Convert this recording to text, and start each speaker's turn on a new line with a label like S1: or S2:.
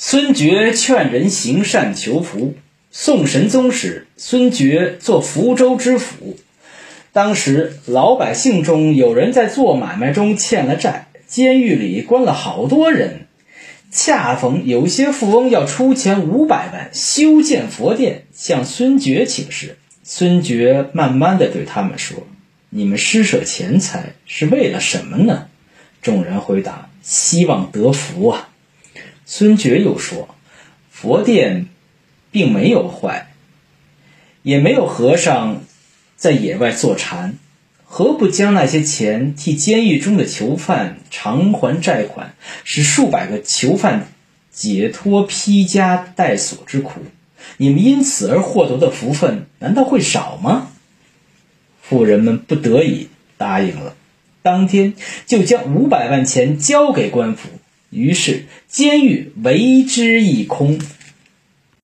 S1: 孙觉劝人行善求福。宋神宗时，孙觉做福州知府。当时老百姓中有人在做买卖中欠了债，监狱里关了好多人。恰逢有些富翁要出钱五百万修建佛殿，向孙觉请示。孙觉慢慢的对他们说：“你们施舍钱财是为了什么呢？”众人回答：“希望得福啊。”孙觉又说：“佛殿并没有坏，也没有和尚在野外坐禅，何不将那些钱替监狱中的囚犯偿还债款，使数百个囚犯解脱披枷带锁之苦？你们因此而获得的福分，难道会少吗？”富人们不得已答应了，当天就将五百万钱交给官府。于是，监狱为之一空。